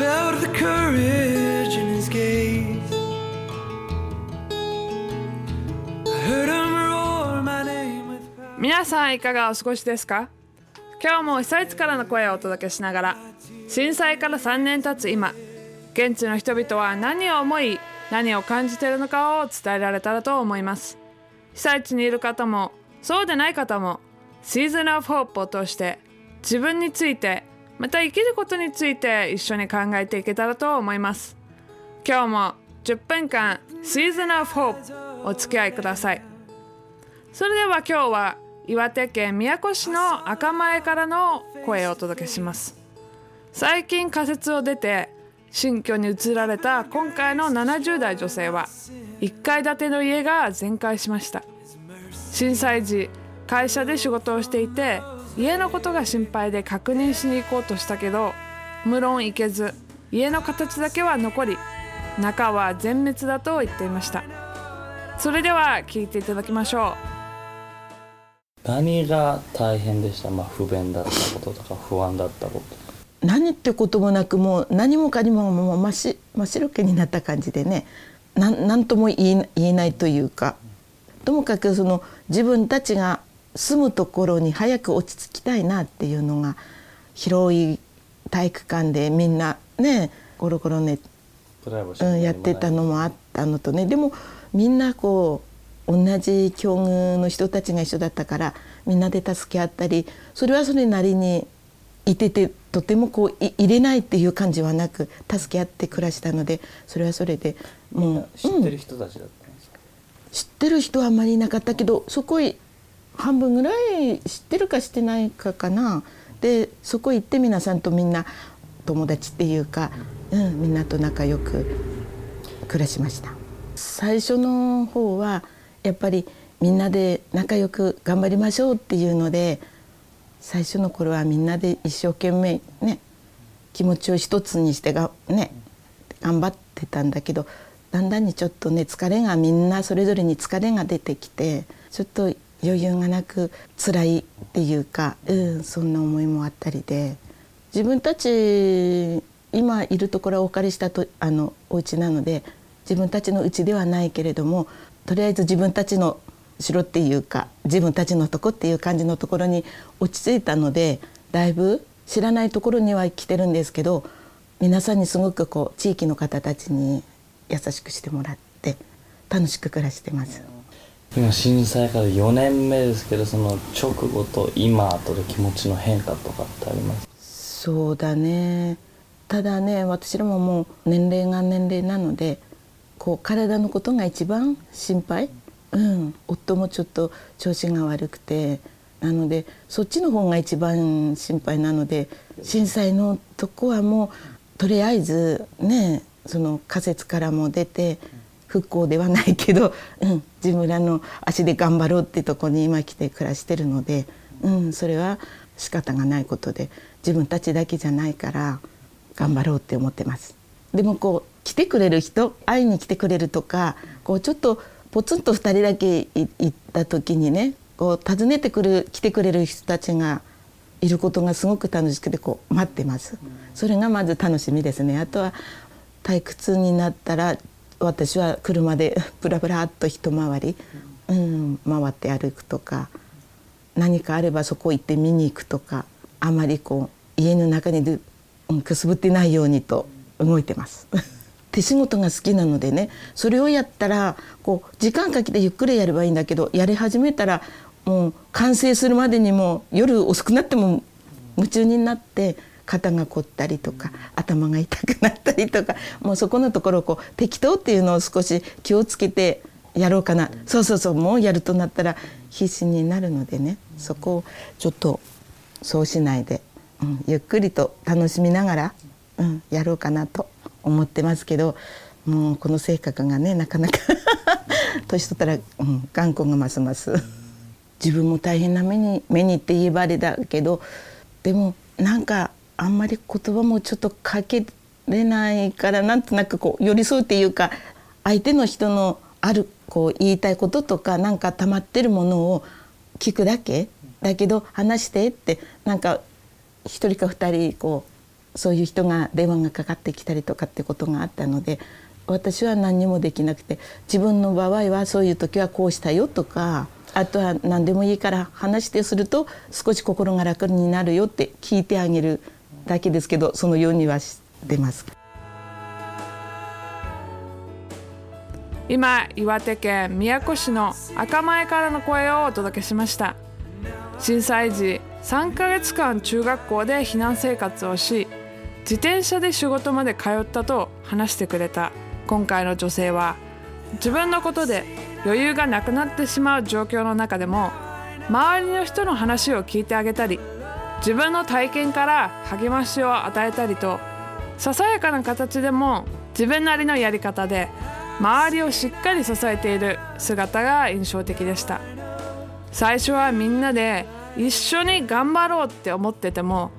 courage in his gaze. I heard him roar my name with her. 皆さんいかがお過ごしですか？今日も被災地からの声をお届けしながら震災から3年経つ今現地の人々は何を思い何を感じているのかを伝えられたらと思います被災地にいる方もそうでない方もシーズン・オブ・ホープを通して自分についてまた生きることについて一緒に考えていけたらと思います。今日も10分間シーズン・オブ・ホープお付き合いください。それでは今日は岩手県宮古市の赤前からの声をお届けします。最近仮設を出て新居に移られた今回の70代女性は1階建ての家が全壊しました。震災時会社で仕事をしていて家のことが心配で確認しに行こうとしたけど無論行けず家の形だけは残り中は全滅だと言っていました。それでは聞いていただきましょう。何が大変でした、まあ、不便だったこととか不安だったこと。何ってこともなくもう何もかにももう真っし真っ白けになった感じでねなんなんとも言え言えないというか。ともかくその自分たちが住むところに早く落ち着きたいなっていうのが広い体育館でみんなねゴロゴロね、うん、やってたのもあったのとね。でもみんなこう同じ境遇の人たちが一緒だったからみんなで助け合ったりそれはそれなりにいててとてもこうい入れないっていう感じはなく助け合って暮らしたのでそれはそれでもう知ってる人たちだったんですか、知ってる人はあんまりいなかったけどそこへ半分ぐらい知ってるか知ってないかかな。でそこ行って皆さんとみんな友達っていうか、うん、みんなと仲良く暮らしました。最初の方はやっぱりみんなで仲良く頑張りましょうっていうので最初の頃はみんなで一生懸命ね気持ちを一つにしてがね頑張ってたんだけどだんだんにちょっとね疲れがみんなそれぞれに疲れが出てきてちょっと余裕がなく辛いっていうか、うん、そんな思いもあったりで自分たち今いるところはお借りしたとあのお家なので自分たちの家ではないけれどもとりあえず自分たちの城っていうか自分たちのとこっていう感じのところに落ち着いたのでだいぶ知らないところには来てるんですけど皆さんにすごくこう地域の方たちに優しくしてもらって楽しく暮らしてます。今震災から4年目ですけどその直後と今とで気持ちの変化とかってあります？そうだね。ただね私らももう年齢が年齢なのでこう体のことが一番心配、うん、夫もちょっと調子が悪くて。なのでそっちの方が一番心配なので震災のとこはもうとりあえずねその仮設からも出て復興ではないけど、うん、自分らの足で頑張ろうってとこに今来て暮らしてるので、うん、それは仕方がないことで自分たちだけじゃないから頑張ろうって思ってます。でもこう来てくれる人会いに来てくれるとかこうちょっとポツンと2人だけ行った時にねこう訪ねてくる来てくれる人たちがいることがすごく楽しくてこう待ってます。それがまず楽しみですね。あとは退屈になったら私は車で ブラブラっと一回り、うん、回って歩くとか何かあればそこ行って見に行くとかあまりこう家の中にで、うん、くすぶってないようにと動いてます。手仕事が好きなのでねそれをやったらこう時間かけてゆっくりやればいいんだけどやり始めたらもう完成するまでにも夜遅くなっても夢中になって肩が凝ったりとか頭が痛くなったりとかもうそこのところこう適当っていうのを少し気をつけてやろうかな。そうそうそうもうやるとなったら必死になるのでねそこをちょっとそうしないで、うん、ゆっくりと楽しみながら、うん、やろうかなと思ってますけどもうこの性格がねなかなか 年取ったら、うん、頑固がますます自分も大変な目に目にって言えばあれだけどでもなんかあんまり言葉もちょっとかけれないからなんとなくこう寄り添うっていうか相手の人のあるこう言いたいこととかなんか溜まってるものを聞くだけだけど話してってなんか一人か二人こうそういう人が電話がかかってきたりとかってことがあったので私は何にもできなくて自分の場合はそういう時はこうしたよとかあとは何でもいいから話してすると少し心が楽になるよって聞いてあげるだけですけどそのようにはしてます。今岩手県宮古市の赤前からの声をお届けしました震災時3ヶ月間中学校で避難生活をし自転車で仕事まで通ったと話してくれた今回の女性は自分のことで余裕がなくなってしまう状況の中でも周りの人の話を聞いてあげたり自分の体験から励ましを与えたりとささやかな形でも自分なりのやり方で周りをしっかり支えている姿が印象的でした。最初はみんなで一緒に頑張ろうって思ってても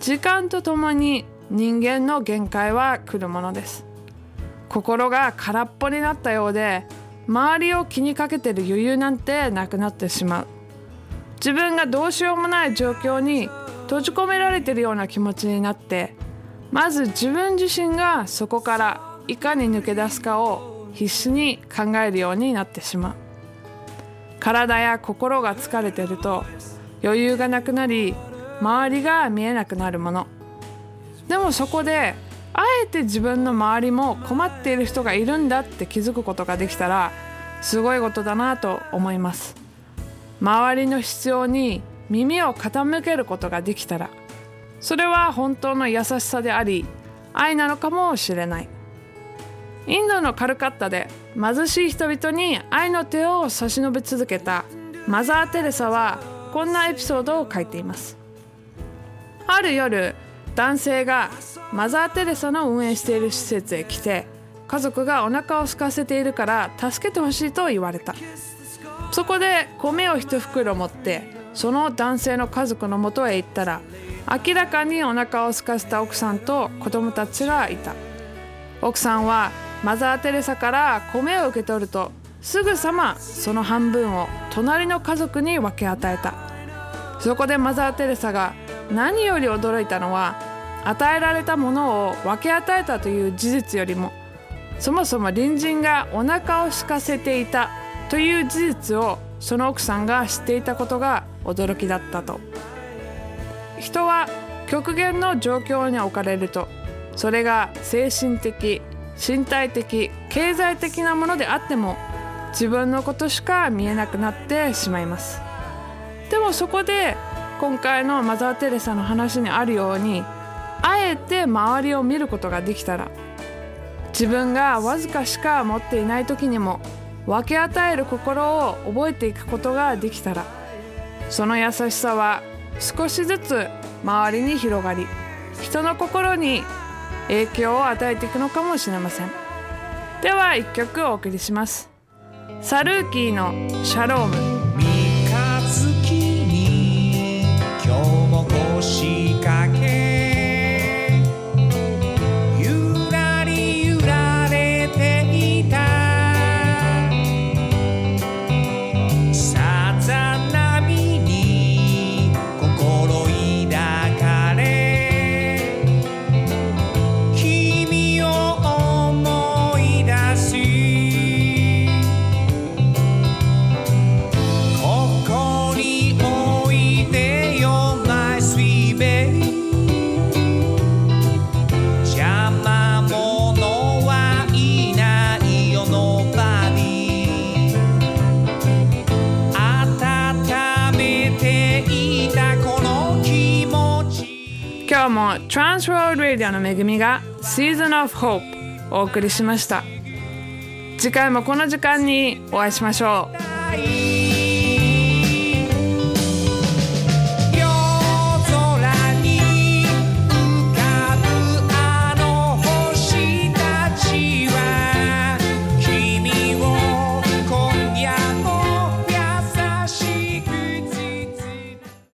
時間とともに人間の限界は来るものです。心が空っぽになったようで周りを気にかけてる余裕なんてなくなってしまう。自分がどうしようもない状況に閉じ込められてるような気持ちになってまず自分自身がそこからいかに抜け出すかを必死に考えるようになってしまう。体や心が疲れてると余裕がなくなり周りが見えなくなるもの。でもそこであえて自分の周りも困っている人がいるんだって気づくことができたらすごいことだなと思います。周りの必要に耳を傾けることができたらそれは本当の優しさであり愛なのかもしれない。インドのカルカッタで貧しい人々に愛の手を差し伸べ続けたマザー・テレサはこんなエピソードを書いています。ある夜男性がマザー・テレサの運営している施設へ来て家族がお腹を空かせているから助けてほしいと言われた。そこで米を一袋持ってその男性の家族のもとへ行ったら明らかにお腹を空かせた奥さんと子供たちがいた。奥さんはマザー・テレサから米を受け取るとすぐさまその半分を隣の家族に分け与えた。そこでマザー・テレサが何より驚いたのは与えられたものを分け与えたという事実よりもそもそも隣人がお腹を空かせていたという事実をその奥さんが知っていたことが驚きだったと。人は極限の状況に置かれると。それが精神的身体的経済的なものであっても自分のことしか見えなくなってしまいます。でもそこで今回のマザー・テレサの話にあるようにあえて周りを見ることができたら自分がわずかしか持っていない時にも分け与える心を覚えていくことができたらその優しさは少しずつ周りに広がり人の心に影響を与えていくのかもしれません。では1曲お送りします。サルーキーの「シャローム」も Transworld Radio の恵みが Season of Hope お送りしました。次回もこの時間にお会いしましょう。